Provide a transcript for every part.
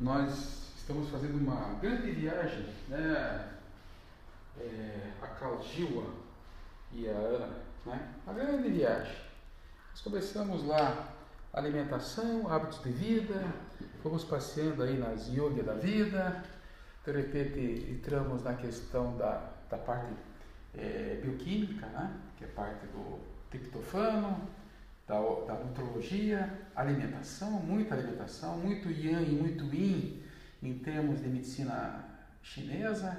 nós estamos fazendo uma grande viagem, né? É, a Calgila e a Ana, né? Uma grande viagem. Nós começamos lá alimentação, hábitos de vida, fomos passeando aí nas yoga da vida, de repente entramos na questão da, da parte é, bioquímica, né? que é parte do triptofano, da, da nutrologia, alimentação, muita alimentação, muito yang e muito yin em termos de medicina chinesa,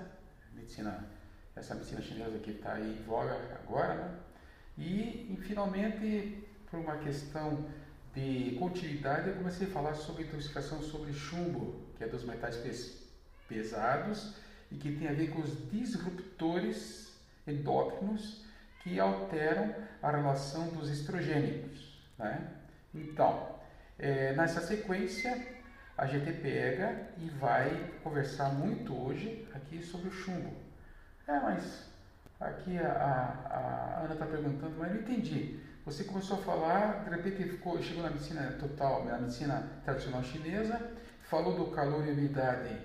medicina, essa medicina chinesa que está aí em voga agora, né? e, e finalmente, por uma questão de continuidade, eu comecei a falar sobre intoxicação sobre chumbo, que é dos metais pes pesados e que tem a ver com os disruptores endócrinos que alteram a relação dos estrogênicos. Né? Então, é, nessa sequência, a GT pega e vai conversar muito hoje aqui sobre o chumbo. É, mas aqui a, a, a Ana está perguntando, mas eu não entendi. Você começou a falar, de repente ficou, chegou na medicina total, na medicina tradicional chinesa, falou do calor e umidade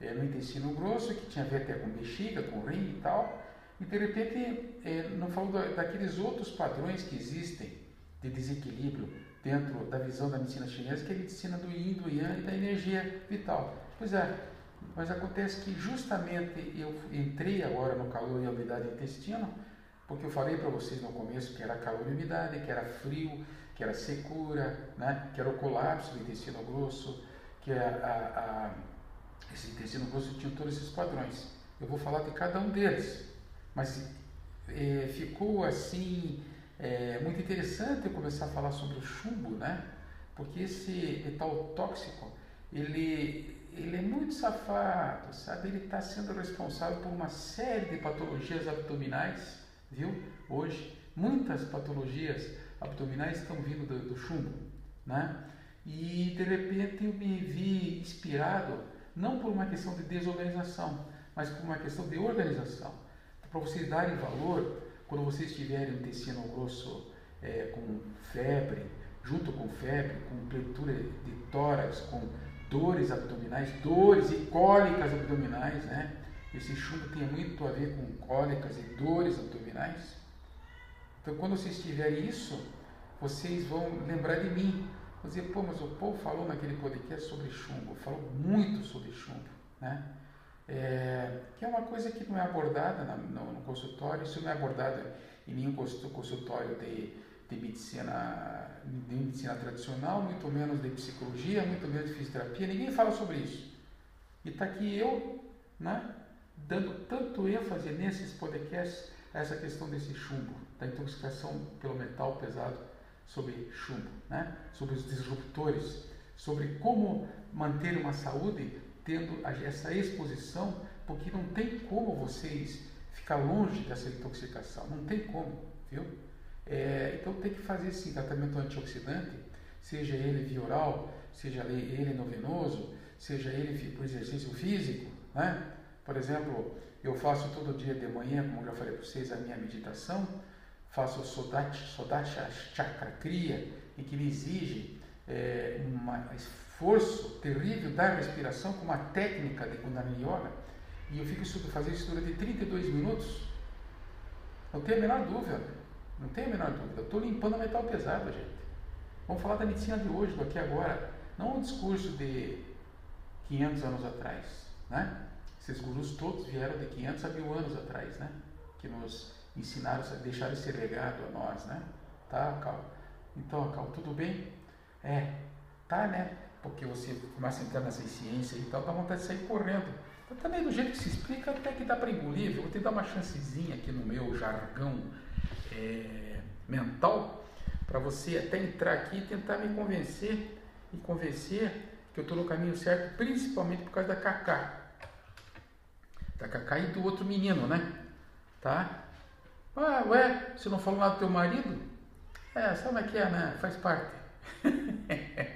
é, no intestino grosso, que tinha a ver até com bexiga, com rim e tal, e de repente é, não falou da, daqueles outros padrões que existem de desequilíbrio dentro da visão da medicina chinesa, que é a medicina do yin, do yang e da energia vital. Pois é, mas acontece que justamente eu entrei agora no calor e umidade intestino, porque eu falei para vocês no começo que era calor e umidade, que era frio, que era secura, né? que era o colapso do intestino grosso, que a, a, a, esse intestino grosso tinha todos esses padrões. Eu vou falar de cada um deles, mas é, ficou assim é muito interessante eu começar a falar sobre o chumbo, né? Porque esse metal tóxico, ele, ele é muito safado, sabe? Ele está sendo responsável por uma série de patologias abdominais, viu? Hoje, muitas patologias abdominais estão vindo do, do chumbo, né? E de repente eu me vi inspirado, não por uma questão de desorganização, mas por uma questão de organização. Para vocês darem valor quando vocês tiverem um intestino grosso é, com febre, junto com febre, com pletura de tórax, com dores abdominais, dores e cólicas abdominais, né? Esse chumbo tem muito a ver com cólicas e dores abdominais. Então, quando vocês tiverem isso, vocês vão lembrar de mim. Vão dizer, pô, mas o Paul falou naquele podcast sobre chumbo, falou muito sobre chumbo, né? É, que é uma coisa que não é abordada no, no, consultório, isso não é abordado em nenhum consultório de, de, medicina, de medicina tradicional, muito menos de psicologia, muito menos de fisioterapia, ninguém fala sobre isso. E está aqui eu, né, dando tanto ênfase nesses podcasts a essa questão desse chumbo, da intoxicação pelo metal pesado sobre chumbo, né, sobre os disruptores, sobre como manter uma saúde tendo essa exposição, porque não tem como vocês ficar longe dessa intoxicação, não tem como, viu? É, então tem que fazer esse tratamento antioxidante, seja ele via oral, seja ele no venoso, seja ele por exercício físico, né? Por exemplo, eu faço todo dia de manhã, como já falei para vocês, a minha meditação, faço Sodacha Chakra Kriya, em que me exige é, uma esforço terrível da respiração com uma técnica de Kundalini Yoga, e eu fico fazendo isso durante 32 minutos, não tenho a menor dúvida, não tenho a menor dúvida, eu estou limpando metal pesado, gente. Vamos falar da medicina de hoje, do aqui agora, não um discurso de 500 anos atrás, né? Esses gurus todos vieram de 500 a mil anos atrás, né? Que nos ensinaram, deixaram esse legado a nós, né? Tá, Cal? Então, Cal, tudo bem? É, tá, né? Porque você começa a entrar nessa ciência e tal, dá vontade de sair correndo. Então, também do jeito que se explica, até que dá para engolir. vou te dar uma chancezinha aqui no meu jargão é, mental, para você até entrar aqui e tentar me convencer e convencer que eu estou no caminho certo, principalmente por causa da Cacá. Da Cacá e do outro menino, né? Tá? Ah, ué, você não falou nada do teu marido? É, sabe como é que é, né? Faz parte.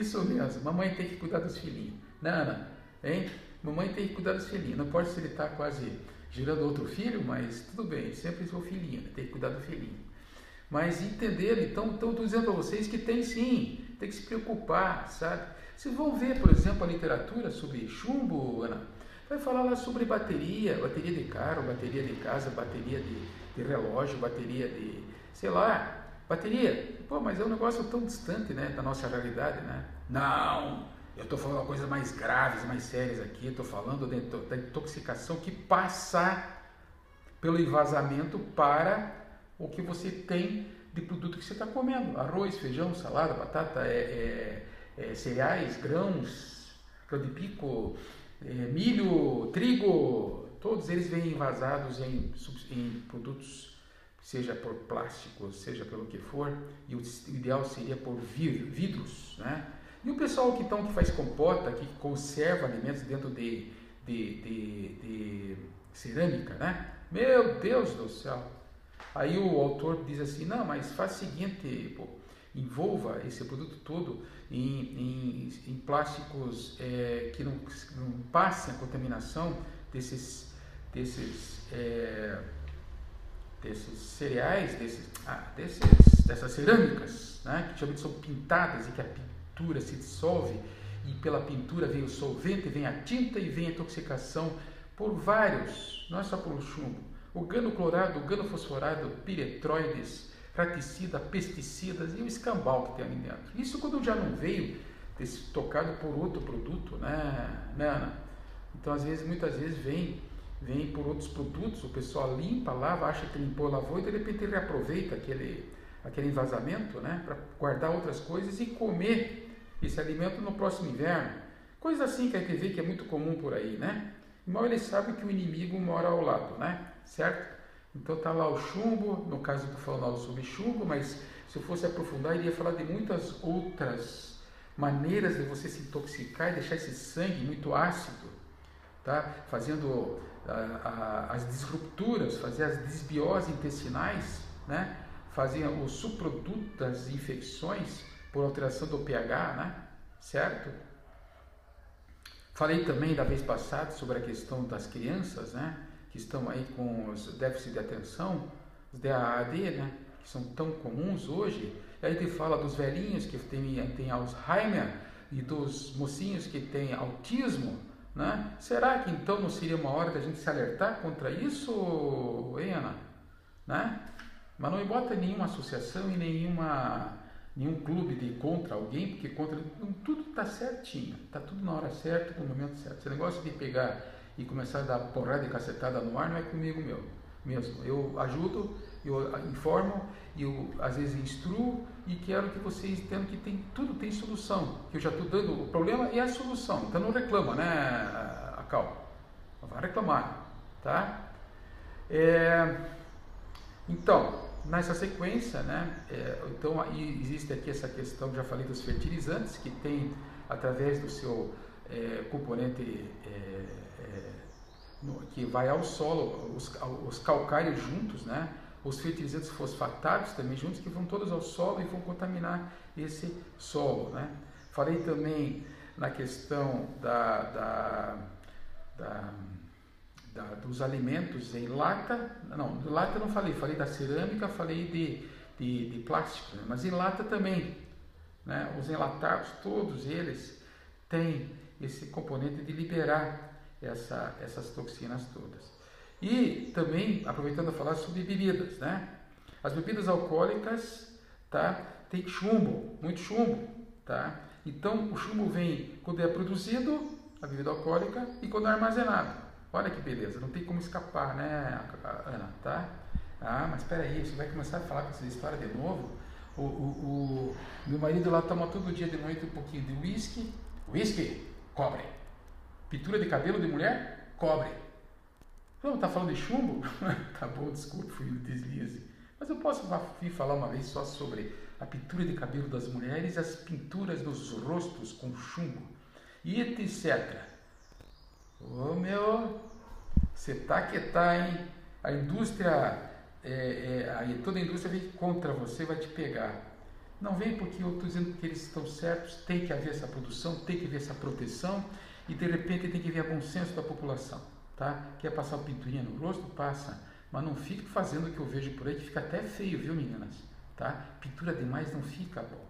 Isso mesmo, mamãe tem que cuidar dos filhinhos. Nana, hein? Mamãe tem que cuidar dos filhinhos. Não pode ser ele quase girando outro filho, mas tudo bem, sempre seu filhinho, tem que cuidar do filhinho. Mas entender, então, estou dizendo a vocês que tem sim, tem que se preocupar, sabe? Vocês vão ver, por exemplo, a literatura sobre chumbo, Ana, vai falar lá sobre bateria, bateria de carro, bateria de casa, bateria de, de relógio, bateria de, sei lá, bateria. Pô, mas é um negócio tão distante, né, da nossa realidade, né? Não, eu estou falando coisas mais graves, mais sérias aqui, estou falando da intoxicação que passa pelo envasamento para o que você tem de produto que você está comendo. Arroz, feijão, salada, batata, é, é, é, cereais, grãos, grão de pico, é, milho, trigo, todos eles vêm envasados em, em produtos, seja por plástico, seja pelo que for, e o ideal seria por vidros, né? E o pessoal que, então, que faz compota, que conserva alimentos dentro de, de, de, de cerâmica, né? Meu Deus do céu! Aí o autor diz assim, não, mas faz o seguinte, pô, envolva esse produto todo em, em, em plásticos é, que não, não passem a contaminação desses, desses, é, desses cereais, desses, ah, desses, dessas cerâmicas, né, que geralmente são pintadas e que a pintura se dissolve e pela pintura vem o solvente, vem a tinta e vem a intoxicação por vários, não é só pelo chumbo. O gano clorado, o gano fosforado, piretroides, raticida, pesticidas e o escambau que tem ali dentro. Isso quando já não veio tocado por outro produto, né, né Ana? Então, às vezes, muitas vezes vem, vem por outros produtos, o pessoal limpa, lava, acha que limpou, lavou e de repente ele aproveita aquele, aquele envasamento, né, para guardar outras coisas e comer esse alimento no próximo inverno. Coisa assim que a gente vê que é muito comum por aí, né? Mal ele sabe que o inimigo mora ao lado, né? Certo? Então está lá o chumbo, no caso estou falando sobre chumbo, mas se eu fosse aprofundar, iria falar de muitas outras maneiras de você se intoxicar e deixar esse sangue muito ácido, tá? fazendo as disrupturas, fazer as desbioses intestinais, né? fazer o subproduto das infecções por alteração do pH, né? certo? Falei também da vez passada sobre a questão das crianças, né? que estão aí com os déficits de atenção, os DAAD, né, que são tão comuns hoje. E aí ele fala dos velhinhos que têm, têm Alzheimer e dos mocinhos que têm autismo. Né? Será que então não seria uma hora da gente se alertar contra isso, hein, Ana? Né? Mas não bota nenhuma associação e nenhuma, nenhum clube de contra alguém, porque contra tudo está certinho, está tudo na hora certa, no momento certo. Esse negócio de pegar e começar a dar porrada e cacetada no ar não é comigo meu, mesmo. Eu ajudo, eu informo, eu às vezes instruo e quero que vocês entendam que tem, tudo tem solução. Que eu já estou dando o problema e a solução. Então não reclama, né, a Cal? Vai reclamar, tá? É, então, nessa sequência, né, é, então existe aqui essa questão, já falei dos fertilizantes, que tem através do seu é, componente é, no, que vai ao solo, os, os calcários juntos, né? Os fertilizantes fosfatados também juntos, que vão todos ao solo e vão contaminar esse solo. Né? Falei também na questão da, da, da, da, dos alimentos em lata, não, de lata não falei, falei da cerâmica, falei de, de, de plástico, né? mas em lata também. Né? Os enlatados, todos eles têm esse componente de liberar essa, essas toxinas todas. E também, aproveitando a falar sobre bebidas, né? As bebidas alcoólicas, tá? Tem chumbo, muito chumbo, tá? Então, o chumbo vem quando é produzido, a bebida alcoólica, e quando é armazenado. Olha que beleza, não tem como escapar, né, Ana, tá? Ah, mas espera aí, você vai começar a falar com essa história de novo? O, o, o meu marido lá toma todo dia de noite um pouquinho de uísque. Uísque? Cobre. Pintura de cabelo de mulher? Cobre. Não, está falando de chumbo? tá bom, desculpe, fui deslize. Mas eu posso vir falar uma vez só sobre a pintura de cabelo das mulheres as pinturas dos rostos com chumbo e etc. Ô meu, você tá que tá, hein? A indústria, é, é, toda a indústria vem contra você, vai te pegar. Não vem porque eu estou dizendo que eles estão certos, tem que haver essa produção, tem que haver essa proteção e de repente tem que ver bom senso da população. Tá? Quer passar pinturinha no rosto? Passa. Mas não fique fazendo o que eu vejo por aí, que fica até feio, viu meninas? Tá? Pintura demais não fica bom.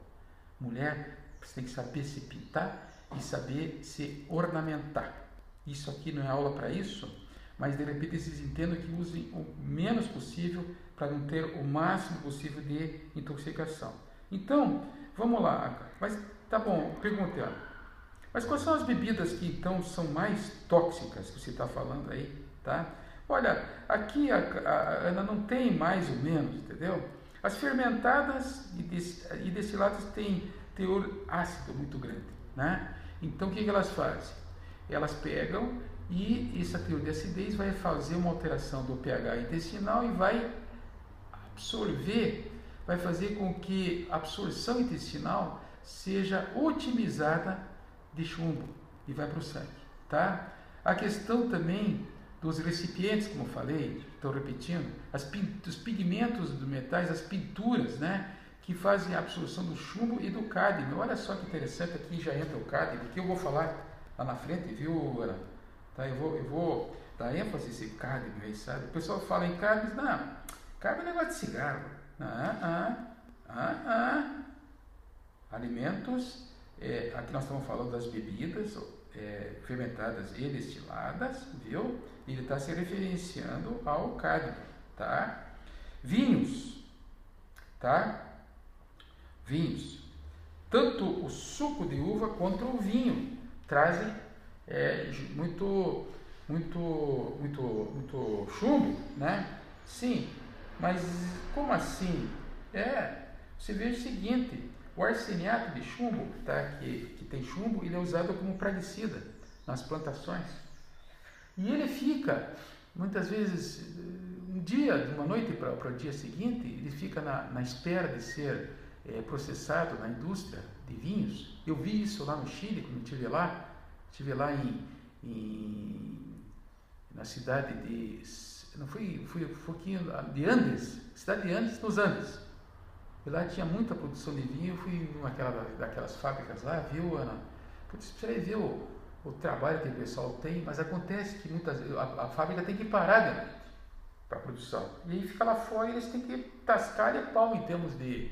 Mulher Você tem que saber se pintar e saber se ornamentar. Isso aqui não é aula para isso, mas de repente vocês entendam que usem o menos possível para não ter o máximo possível de intoxicação. Então, vamos lá. Mas tá bom, perguntei. Mas quais são as bebidas que então são mais tóxicas que você está falando aí, tá? Olha, aqui a, a, Ana não tem mais ou menos, entendeu? As fermentadas e, e destiladas têm teor ácido muito grande, né? Então o que, que elas fazem? Elas pegam e essa teor de acidez vai fazer uma alteração do pH intestinal e vai absorver, vai fazer com que a absorção intestinal seja otimizada de chumbo e vai para o sangue, tá? A questão também dos recipientes, como eu falei, estou repetindo, as, os pigmentos dos metais, as pinturas, né? Que fazem a absorção do chumbo e do cádmio. Olha só que interessante, aqui já entra o cádmio, porque eu vou falar lá na frente, viu, Ana? Tá, eu, vou, eu vou dar ênfase nesse cádmio aí, sabe? O pessoal fala em cádmio, não, cádmio é negócio de cigarro. Ah, ah, ah, ah. Alimentos, é, aqui nós estamos falando das bebidas é, fermentadas e destiladas, viu? Ele está se referenciando ao cádmio, tá? Vinhos, tá? Vinhos. Tanto o suco de uva quanto o vinho trazem é, muito, muito, muito, muito chumbo, né? Sim, mas como assim? É, você vê o seguinte, o arseniato de chumbo, tá, que, que tem chumbo, ele é usado como praguicida nas plantações. E ele fica, muitas vezes, um dia, de uma noite para o dia seguinte, ele fica na, na espera de ser é, processado na indústria de vinhos. Eu vi isso lá no Chile, quando estive lá, estive lá em, em, na cidade de, não fui, fui, fui aqui de Andes, cidade de Andes, nos Andes. E lá tinha muita produção de vinho, eu fui numa daquelas fábricas lá, viu, Ana? Putz, precisa ver o, o trabalho que o pessoal tem, mas acontece que muitas a, a fábrica tem que parar noite para a produção. E aí fica lá fora e eles têm que tascar de pau em termos de,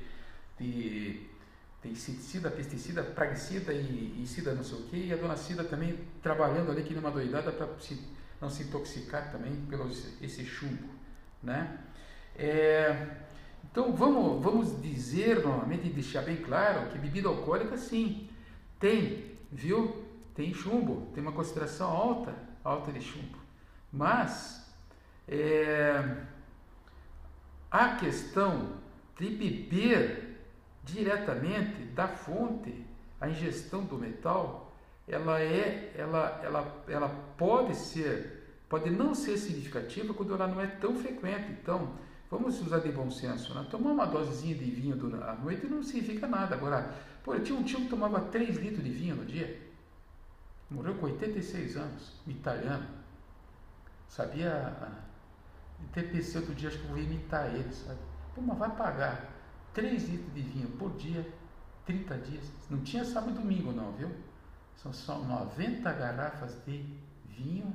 de, de inseticida, pesticida, praguicida e, e cida não sei o que, e a dona Cida também trabalhando ali que numa doidada para não se intoxicar também pelo esse chumbo, né? É, então vamos, vamos dizer novamente e deixar bem claro que bebida alcoólica sim tem, viu? tem chumbo, tem uma concentração alta, alta de chumbo. Mas é, a questão de beber diretamente da fonte, a ingestão do metal, ela é, ela, ela, ela pode ser, pode não ser significativa quando ela não é tão frequente. Então, vamos usar de bom senso, né? Tomar uma dosezinha de vinho à noite não significa nada. Agora, pô, eu tinha um tio que tomava 3 litros de vinho no dia. Morreu com 86 anos, um italiano. Sabia. Pensei outro dia, acho que eu vou imitar ele, sabe? Pô, mas vai pagar 3 litros de vinho por dia, 30 dias. Não tinha sábado e domingo, não, viu? São só 90 garrafas de vinho,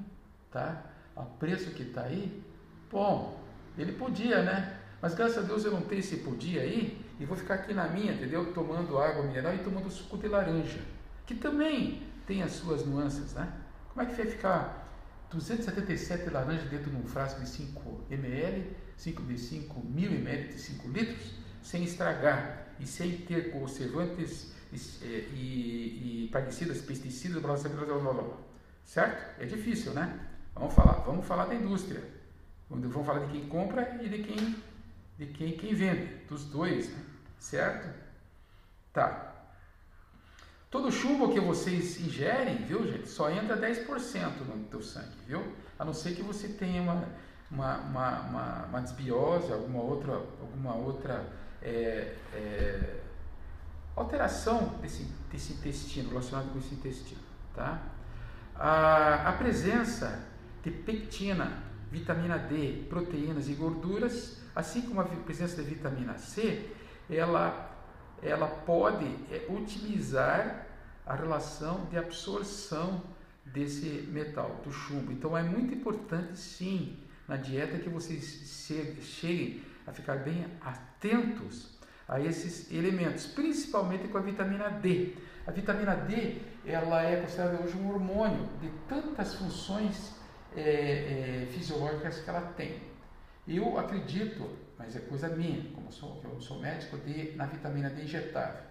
tá? A preço que está aí. Bom, ele podia, né? Mas graças a Deus eu não tenho esse podia aí e vou ficar aqui na minha, entendeu? Tomando água mineral e tomando suco de laranja. Que também tem as suas nuances, né? Como é que vai ficar 277 laranjas dentro de um frasco de 5 ml, 5 de 5 mil ml de 5 litros, sem estragar e sem ter conservantes e, e, e plaguicidas, pesticidas, blá, blá, blá, blá, blá. certo? É difícil, né? Vamos falar, vamos falar da indústria. Vamos falar de quem compra e de quem, de quem, quem vende, dos dois, né? certo? Tá. Todo chumbo que vocês ingerem, viu, gente, só entra 10% no teu sangue, viu? A não ser que você tenha uma, uma, uma, uma, uma desbiose, alguma outra, alguma outra é, é, alteração desse, desse intestino, relacionado com esse intestino, tá? A, a presença de pectina, vitamina D, proteínas e gorduras, assim como a presença de vitamina C, ela ela pode é, utilizar a relação de absorção desse metal, do chumbo. Então é muito importante sim na dieta que vocês cheguem a ficar bem atentos a esses elementos, principalmente com a vitamina D. A vitamina D ela é considerada hoje um hormônio de tantas funções é, é, fisiológicas que ela tem. Eu acredito, mas é coisa minha, como sou, eu sou médico, de, na vitamina D injetável.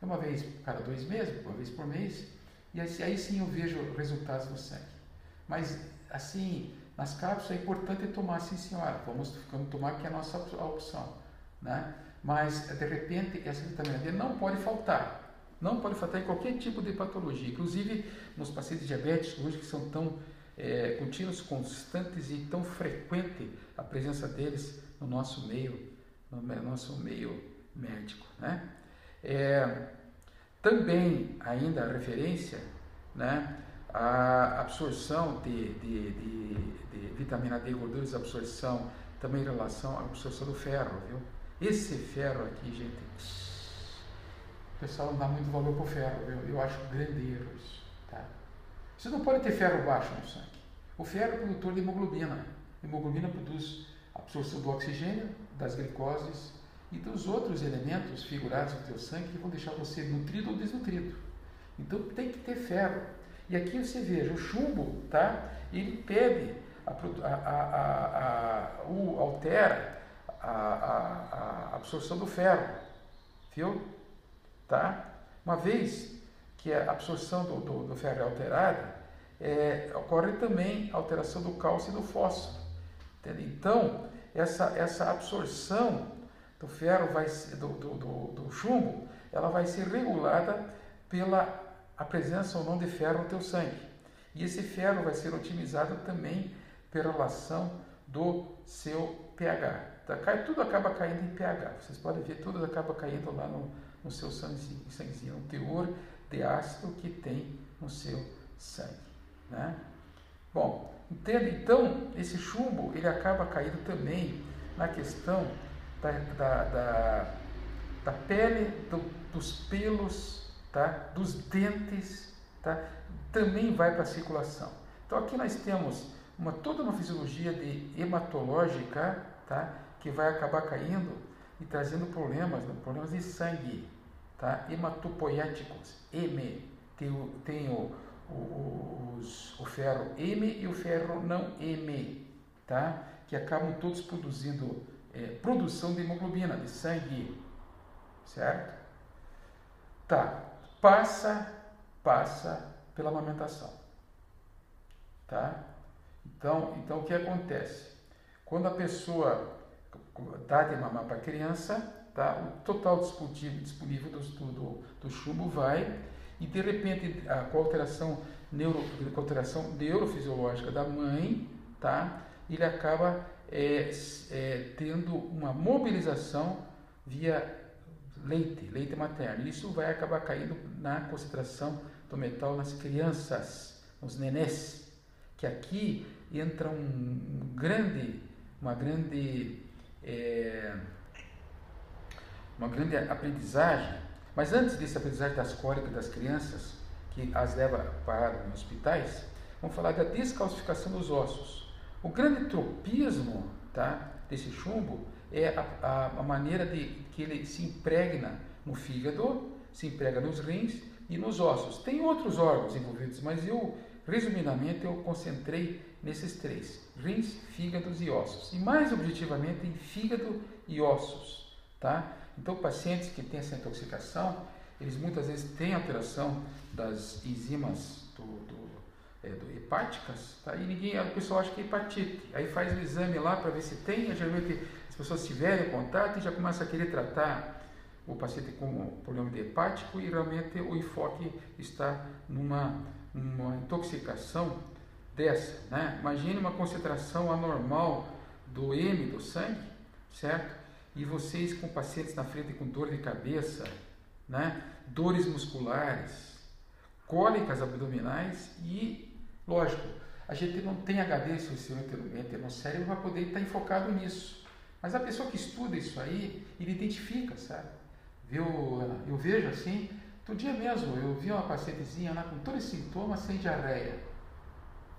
Uma vez cada dois meses, uma vez por mês, e aí sim eu vejo resultados no sangue. Mas assim, nas cápsulas é importante tomar, sim senhora, vamos, vamos tomar que é a nossa opção. Né? Mas de repente essa vitamina D não pode faltar. Não pode faltar em qualquer tipo de patologia, inclusive nos pacientes diabéticos hoje que são tão é, contínuos, constantes e tão frequente a presença deles no nosso meio, no nosso meio médico. Né? É, também, ainda a referência, né, a absorção de, de, de, de vitamina D, gorduras, absorção, também em relação à absorção do ferro, viu? Esse ferro aqui, gente, o pessoal não dá muito valor para o ferro, viu? Eu acho grande erro isso, tá? Você não pode ter ferro baixo no sangue. O ferro é produtor de hemoglobina. A hemoglobina produz absorção do oxigênio, das glicoses e dos outros elementos figurados no teu sangue que vão deixar você nutrido ou desnutrido. Então tem que ter ferro. E aqui você veja, o chumbo, tá? Ele pede, a, a, a, o, altera a, absorção do ferro, viu? Tá? Uma vez que a absorção do, do, do ferro é alterada, é, ocorre também alteração do cálcio e do fósforo. Entende? Então, essa, essa absorção do ferro, vai, do, do, do, chumbo, ela vai ser regulada pela a presença ou não de ferro no teu sangue. E esse ferro vai ser otimizado também pela relação do seu pH. Tá? Tudo acaba caindo em pH. Vocês podem ver, tudo acaba caindo lá no, no seu sanguezinho, sanguezinho, no teor de ácido que tem no seu sangue. Né? Bom, entende? Então, esse chumbo ele acaba caindo também na questão da, da, da, da pele, do, dos pelos, tá? dos dentes, tá? também vai para a circulação. Então, aqui nós temos uma, toda uma fisiologia de hematológica tá? que vai acabar caindo e trazendo problemas, né? problemas de sangue, tá? hematopoéticos, M. Tem o, tem o o, os, o ferro M e o ferro não M, tá? que acabam todos produzindo é, produção de hemoglobina, de sangue, certo? Tá, passa, passa pela amamentação, tá? Então, então o que acontece? Quando a pessoa dá de mamar para a criança, tá? o total disponível, do, do, do chumbo vai e de repente com a alteração, neuro, com a alteração neurofisiológica da mãe, tá? ele acaba é, é, tendo uma mobilização via leite, leite materno. Isso vai acabar caindo na concentração do metal nas crianças, nos nenés, que aqui entra um, um grande, uma grande, é, uma grande aprendizagem mas antes desse aprendizagem das cólicas das crianças, que as leva para os hospitais, vamos falar da descalcificação dos ossos. O grande tropismo tá, desse chumbo é a, a, a, maneira de que ele se impregna no fígado, se emprega nos rins e nos ossos. Tem outros órgãos envolvidos, mas eu, resumidamente, eu concentrei nesses três: rins, fígados e ossos. E mais objetivamente em fígado e ossos, tá? Então, pacientes que têm essa intoxicação, eles muitas vezes têm alteração das enzimas do, do, é, do hepáticas, tá? e ninguém, o pessoal acha que é hepatite. Aí faz o exame lá para ver se tem, e geralmente as pessoas tiverem contato e já começa a querer tratar o paciente com problema de hepático e realmente o enfoque está numa, numa intoxicação dessa. Né? Imagine uma concentração anormal do M do sangue, certo? E vocês com pacientes na frente com dor de cabeça, né? dores musculares, cólicas abdominais e, lógico, a gente não tem HD suficiente no cérebro para poder estar enfocado nisso. Mas a pessoa que estuda isso aí, ele identifica, sabe? Viu, eu vejo assim, outro dia mesmo, eu vi uma pacientezinha lá com todos os sintomas sem diarreia.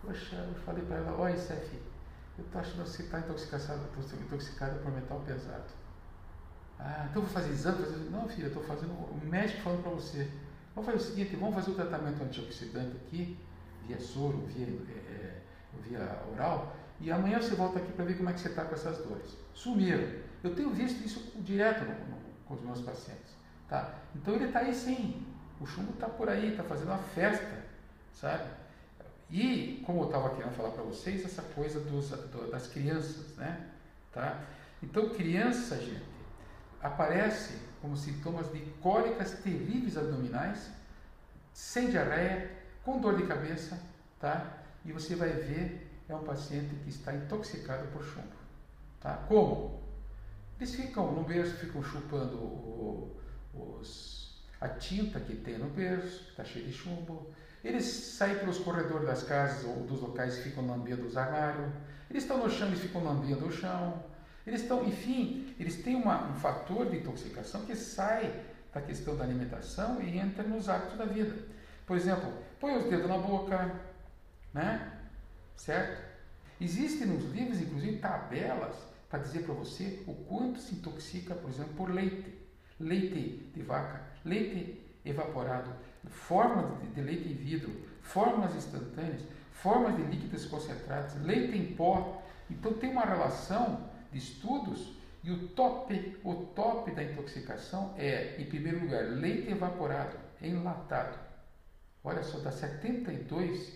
Poxa, eu falei para ela, olha, Sef, eu estou achando que você está intoxicada, intoxicada por metal pesado. Ah, então vou fazer exame? Fazer... Não, filha, estou fazendo. O médico falando para você. Vamos fazer o seguinte: vamos fazer o tratamento antioxidante aqui, via soro, via, é, via oral, e amanhã você volta aqui para ver como é que você está com essas dores. Sumiram. Eu tenho visto isso direto no, no, com os meus pacientes. Tá? Então ele está aí sim. O chumbo está por aí, está fazendo uma festa, sabe? E, como eu estava querendo falar para vocês, essa coisa dos, do, das crianças, né? Tá? Então, criança, gente, aparece como sintomas de cólicas terríveis abdominais, sem diarreia, com dor de cabeça, tá? E você vai ver, é um paciente que está intoxicado por chumbo, tá? Como? Eles ficam no berço, ficam chupando o, os, a tinta que tem no berço, está cheio de chumbo. Eles saem pelos corredores das casas ou dos locais e ficam lambendo os armários. Eles estão no chão e ficam lambendo o chão. Eles estão, enfim, eles têm uma, um fator de intoxicação que sai da questão da alimentação e entra nos hábitos da vida. Por exemplo, põe os dedos na boca, né? Certo? Existem nos livros, inclusive, tabelas para dizer para você o quanto se intoxica, por exemplo, por leite. Leite de vaca, leite evaporado, formas de leite em vidro, formas instantâneas, formas de líquidos concentrados, leite em pó. Então tem uma relação estudos e o top, o top da intoxicação é, em primeiro lugar, leite evaporado, enlatado. Olha só, dá 72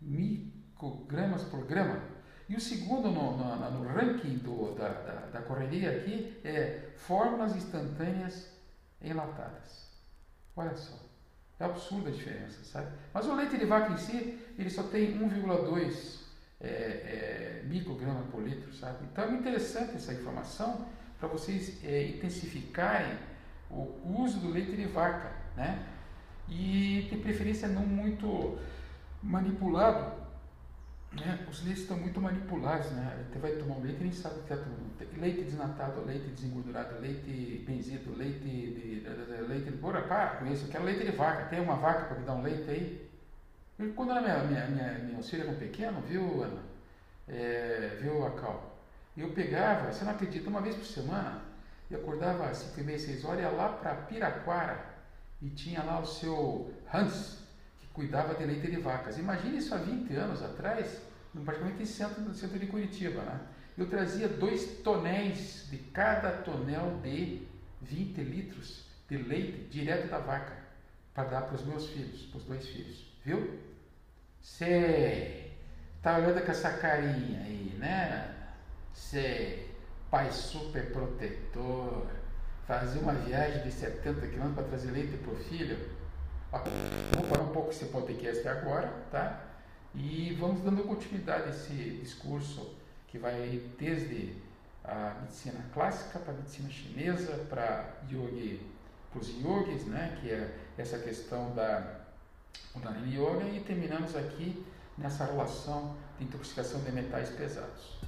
microgramas por grama. E o segundo no, no, no ranking do, da, da, da correria aqui é fórmulas instantâneas enlatadas. Olha só, é absurda a diferença, sabe? Mas o leite de vaca em si, ele só tem 1,2 é, é, micrograma por litro, sabe? Então é interessante essa informação para vocês é, intensificarem o uso do leite de vaca, né? E de preferência não muito manipulado, né? Os leites estão muito manipulados, né? Você vai tomar um leite nem sabe o que tomando. Leite desnatado, leite desengordurado, leite benzido, leite de, de, de leite de para com isso, eu quero leite de vaca. Tem uma vaca para me dar um leite aí? Quando a minha, minha, minha, minha filha era pequeno, viu, Ana? É, viu, Acal? Eu pegava, você não acredita, uma vez por semana, eu acordava às 5 e meia, 6 horas, ia lá para Piraquara e tinha lá o seu Hans, que cuidava de leite de vacas. Imagine isso há 20 anos atrás, praticamente em centro, no centro de Curitiba, né? Eu trazia dois tonéis de cada tonel de 20 litros de leite direto da vaca para dar para os meus filhos, para os dois filhos, viu? Sei. Tá olhando com essa carinha aí, né? Sei. Pai super protetor. Fazer uma viagem de 70 quilômetros para trazer leite para o filho. Vamos parar um pouco esse podcast agora, tá? E vamos dando continuidade a esse discurso que vai desde a medicina clássica para a medicina chinesa, para yogi, para os yogis, né? Que é essa questão da Kundalini Yoga e terminamos aqui nessa relação de intoxicação de metais pesados.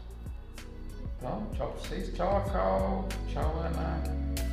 Então, tchau para vocês, tchau Acal, tchau Ana.